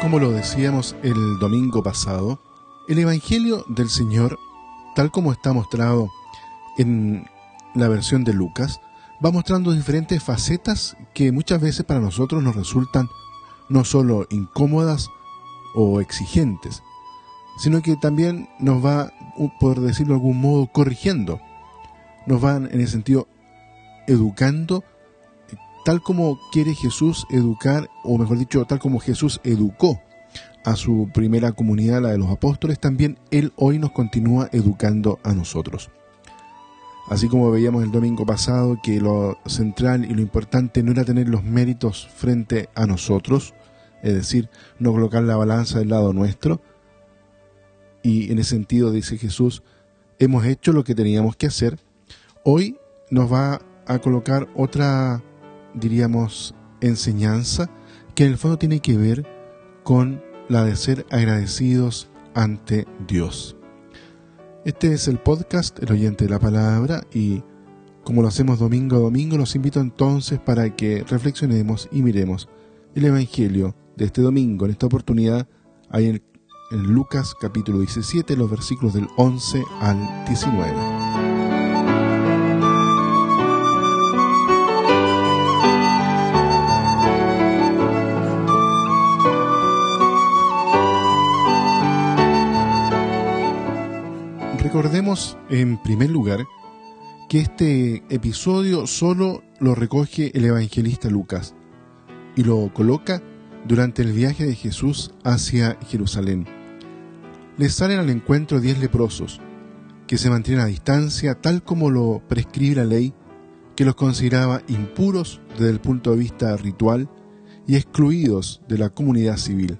como lo decíamos el domingo pasado, el Evangelio del Señor, tal como está mostrado en la versión de Lucas, va mostrando diferentes facetas que muchas veces para nosotros nos resultan no solo incómodas o exigentes, sino que también nos va, por decirlo de algún modo, corrigiendo. Nos van en el sentido educando tal como quiere Jesús educar, o mejor dicho, tal como Jesús educó a su primera comunidad, la de los apóstoles, también Él hoy nos continúa educando a nosotros. Así como veíamos el domingo pasado que lo central y lo importante no era tener los méritos frente a nosotros, es decir, no colocar la balanza del lado nuestro, y en ese sentido, dice Jesús, hemos hecho lo que teníamos que hacer, hoy nos va a colocar otra diríamos, enseñanza que en el fondo tiene que ver con la de ser agradecidos ante Dios. Este es el podcast El oyente de la palabra y como lo hacemos domingo a domingo, los invito entonces para que reflexionemos y miremos el Evangelio de este domingo. En esta oportunidad hay en, Lucas capítulo 17 los versículos del 11 al 19. En primer lugar que este episodio solo lo recoge el evangelista Lucas y lo coloca durante el viaje de Jesús hacia Jerusalén. Les salen al encuentro diez leprosos, que se mantienen a distancia tal como lo prescribe la ley, que los consideraba impuros desde el punto de vista ritual y excluidos de la comunidad civil.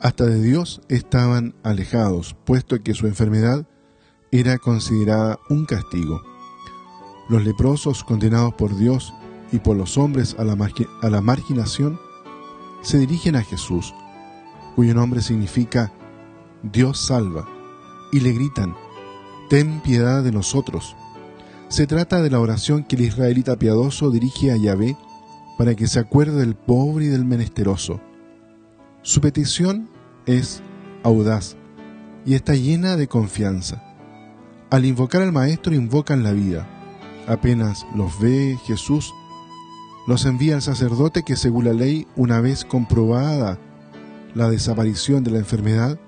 Hasta de Dios estaban alejados, puesto que su enfermedad era considerada un castigo. Los leprosos condenados por Dios y por los hombres a la, a la marginación se dirigen a Jesús, cuyo nombre significa Dios salva, y le gritan, Ten piedad de nosotros. Se trata de la oración que el israelita piadoso dirige a Yahvé para que se acuerde del pobre y del menesteroso. Su petición es audaz y está llena de confianza. Al invocar al Maestro invocan la vida. Apenas los ve Jesús, los envía al sacerdote que según la ley, una vez comprobada la desaparición de la enfermedad,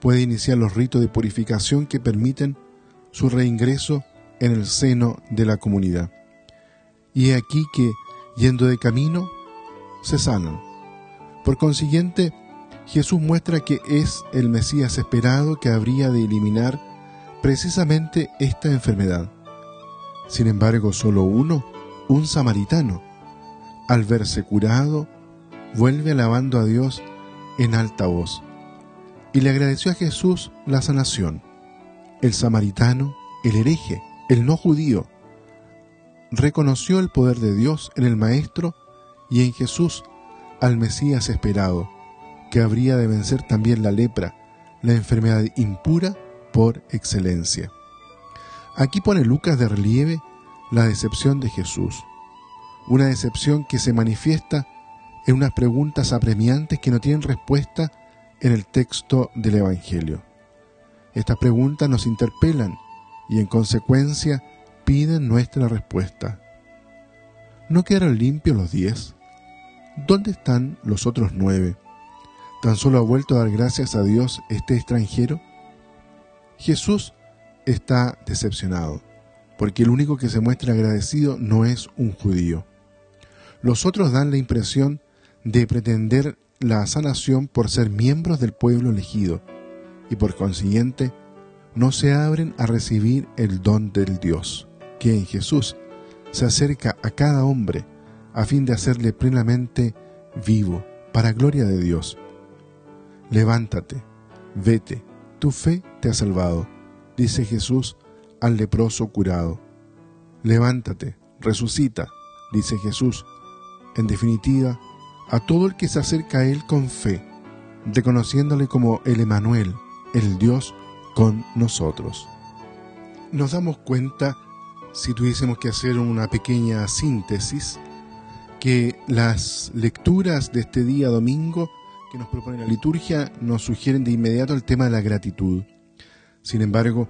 puede iniciar los ritos de purificación que permiten su reingreso en el seno de la comunidad. Y he aquí que, yendo de camino, se sanan. Por consiguiente, Jesús muestra que es el Mesías esperado que habría de eliminar precisamente esta enfermedad. Sin embargo, solo uno, un samaritano, al verse curado, vuelve alabando a Dios en alta voz y le agradeció a Jesús la sanación. El samaritano, el hereje, el no judío, reconoció el poder de Dios en el Maestro y en Jesús al Mesías esperado, que habría de vencer también la lepra, la enfermedad impura por excelencia. Aquí pone Lucas de relieve la decepción de Jesús, una decepción que se manifiesta en unas preguntas apremiantes que no tienen respuesta en el texto del Evangelio. Estas preguntas nos interpelan y en consecuencia piden nuestra respuesta. ¿No quedaron limpios los diez? ¿Dónde están los otros nueve? ¿Tan solo ha vuelto a dar gracias a Dios este extranjero? Jesús está decepcionado, porque el único que se muestra agradecido no es un judío. Los otros dan la impresión de pretender la sanación por ser miembros del pueblo elegido, y por consiguiente no se abren a recibir el don del Dios, que en Jesús se acerca a cada hombre a fin de hacerle plenamente vivo, para gloria de Dios. Levántate, vete, tu fe te ha salvado, dice Jesús al leproso curado. Levántate, resucita, dice Jesús. En definitiva, a todo el que se acerca a Él con fe, reconociéndole como el Emanuel, el Dios con nosotros. Nos damos cuenta, si tuviésemos que hacer una pequeña síntesis, que las lecturas de este día domingo que nos propone la liturgia nos sugieren de inmediato el tema de la gratitud. Sin embargo,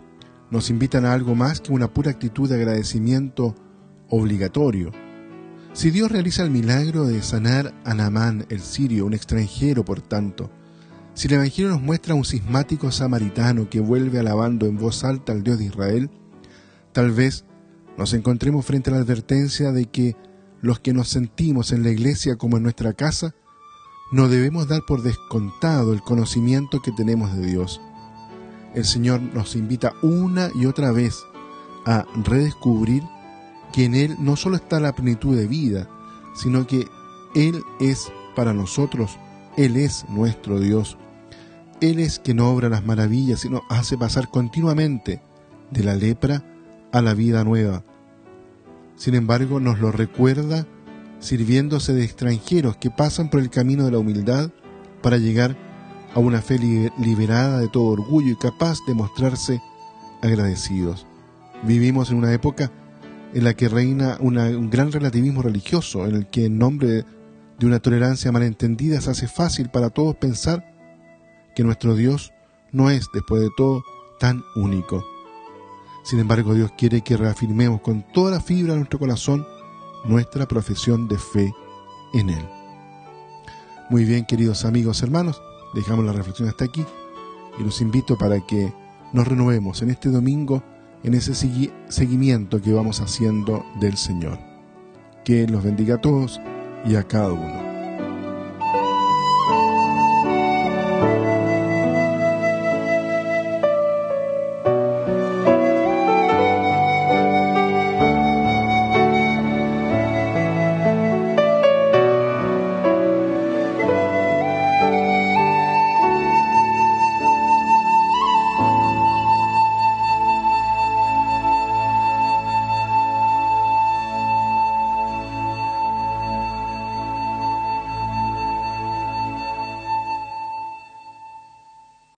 nos invitan a algo más que una pura actitud de agradecimiento obligatorio. Si Dios realiza el milagro de sanar a Naamán, el sirio, un extranjero por tanto, si el Evangelio nos muestra a un sismático samaritano que vuelve alabando en voz alta al Dios de Israel, tal vez nos encontremos frente a la advertencia de que los que nos sentimos en la iglesia como en nuestra casa, no debemos dar por descontado el conocimiento que tenemos de Dios. El Señor nos invita una y otra vez a redescubrir que en Él no solo está la plenitud de vida, sino que Él es para nosotros, Él es nuestro Dios. Él es quien obra las maravillas y nos hace pasar continuamente de la lepra a la vida nueva. Sin embargo, nos lo recuerda sirviéndose de extranjeros que pasan por el camino de la humildad para llegar a una fe liberada de todo orgullo y capaz de mostrarse agradecidos. Vivimos en una época en la que reina un gran relativismo religioso, en el que en nombre de una tolerancia malentendida se hace fácil para todos pensar que nuestro Dios no es, después de todo, tan único. Sin embargo, Dios quiere que reafirmemos con toda la fibra de nuestro corazón nuestra profesión de fe en Él. Muy bien, queridos amigos, hermanos, dejamos la reflexión hasta aquí y los invito para que nos renovemos en este domingo en ese seguimiento que vamos haciendo del Señor. Que los bendiga a todos y a cada uno.